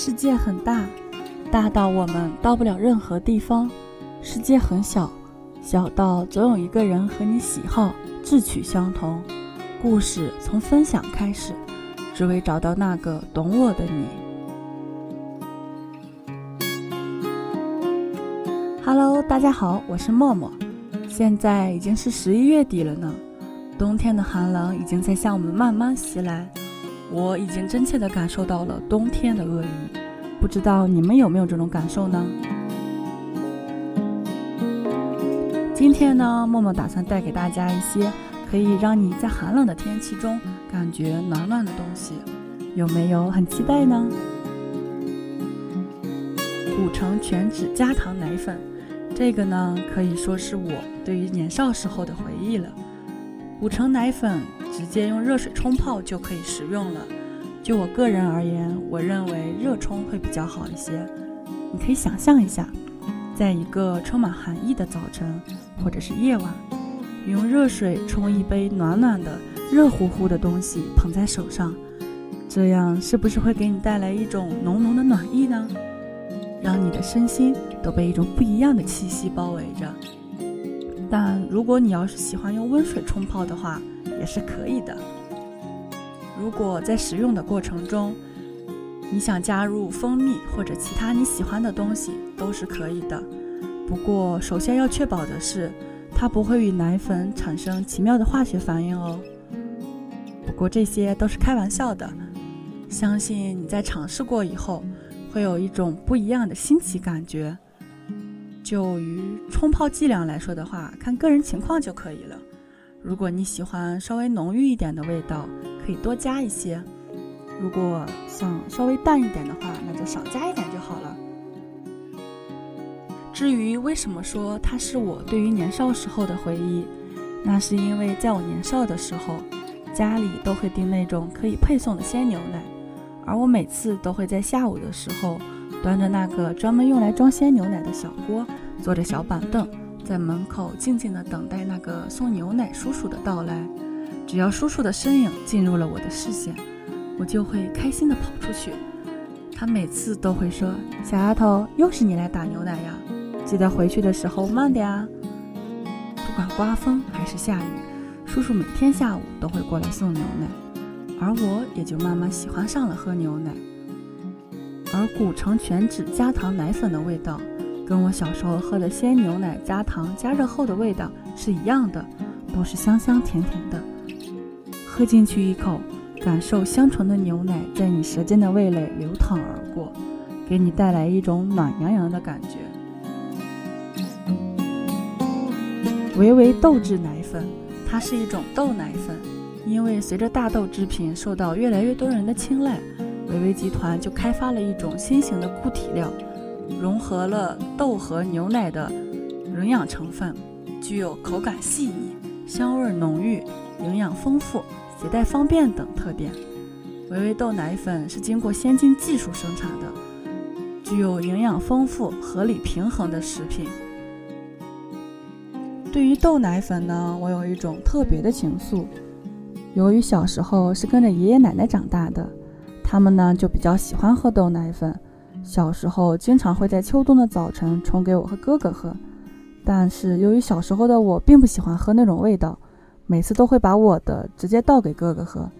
世界很大，大到我们到不了任何地方；世界很小，小到总有一个人和你喜好、志趣相同。故事从分享开始，只为找到那个懂我的你。Hello，大家好，我是默默。现在已经是十一月底了呢，冬天的寒冷已经在向我们慢慢袭来。我已经真切地感受到了冬天的恶意，不知道你们有没有这种感受呢？今天呢，默默打算带给大家一些可以让你在寒冷的天气中感觉暖暖的东西，有没有很期待呢？古城全脂加糖奶粉，这个呢可以说是我对于年少时候的回忆了。五成奶粉。直接用热水冲泡就可以食用了。就我个人而言，我认为热冲会比较好一些。你可以想象一下，在一个充满寒意的早晨或者是夜晚，你用热水冲一杯暖暖的、热乎乎的东西捧在手上，这样是不是会给你带来一种浓浓的暖意呢？让你的身心都被一种不一样的气息包围着。但如果你要是喜欢用温水冲泡的话，也是可以的。如果在食用的过程中，你想加入蜂蜜或者其他你喜欢的东西，都是可以的。不过，首先要确保的是，它不会与奶粉产生奇妙的化学反应哦。不过这些都是开玩笑的，相信你在尝试过以后，会有一种不一样的新奇感觉。就于冲泡剂量来说的话，看个人情况就可以了。如果你喜欢稍微浓郁一点的味道，可以多加一些；如果想稍微淡一点的话，那就少加一点就好了。至于为什么说它是我对于年少时候的回忆，那是因为在我年少的时候，家里都会订那种可以配送的鲜牛奶，而我每次都会在下午的时候，端着那个专门用来装鲜牛奶的小锅，坐着小板凳。在门口静静地等待那个送牛奶叔叔的到来。只要叔叔的身影进入了我的视线，我就会开心地跑出去。他每次都会说：“小丫头，又是你来打牛奶呀？记得回去的时候慢点啊。”不管刮风还是下雨，叔叔每天下午都会过来送牛奶，而我也就慢慢喜欢上了喝牛奶。而古城全脂加糖奶粉的味道。跟我小时候喝的鲜牛奶加糖加热后的味道是一样的，都是香香甜甜的。喝进去一口，感受香醇的牛奶在你舌尖的味蕾流淌而过，给你带来一种暖洋洋的感觉。维维豆制奶粉，它是一种豆奶粉，因为随着大豆制品受到越来越多人的青睐，维维集团就开发了一种新型的固体料。融合了豆和牛奶的营养成分，具有口感细腻、香味浓郁、营养丰富、携带方便等特点。维维豆奶粉是经过先进技术生产的，具有营养丰富、合理平衡的食品。对于豆奶粉呢，我有一种特别的情愫。由于小时候是跟着爷爷奶奶长大的，他们呢就比较喜欢喝豆奶粉。小时候经常会在秋冬的早晨冲给我和哥哥喝，但是由于小时候的我并不喜欢喝那种味道，每次都会把我的直接倒给哥哥喝。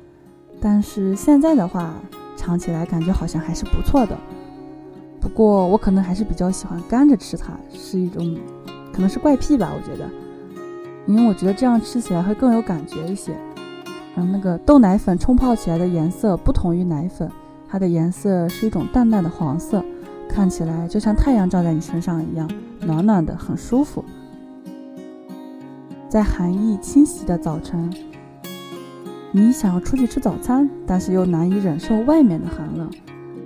但是现在的话，尝起来感觉好像还是不错的。不过我可能还是比较喜欢干着吃它，是一种可能是怪癖吧，我觉得，因为我觉得这样吃起来会更有感觉一些。嗯，那个豆奶粉冲泡起来的颜色不同于奶粉。它的颜色是一种淡淡的黄色，看起来就像太阳照在你身上一样，暖暖的，很舒服。在寒意侵袭的早晨，你想要出去吃早餐，但是又难以忍受外面的寒冷，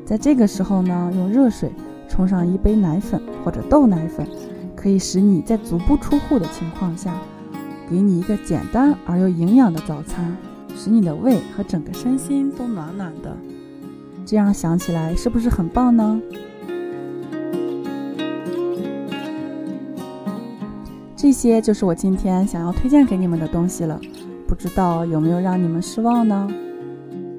在这个时候呢，用热水冲上一杯奶粉或者豆奶粉，可以使你在足不出户的情况下，给你一个简单而又营养的早餐，使你的胃和整个身心都暖暖的。这样想起来是不是很棒呢？这些就是我今天想要推荐给你们的东西了，不知道有没有让你们失望呢？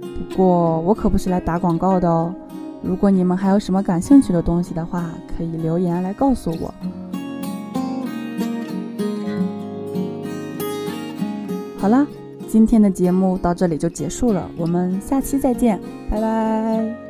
不过我可不是来打广告的哦。如果你们还有什么感兴趣的东西的话，可以留言来告诉我。好啦，今天的节目到这里就结束了，我们下期再见，拜拜。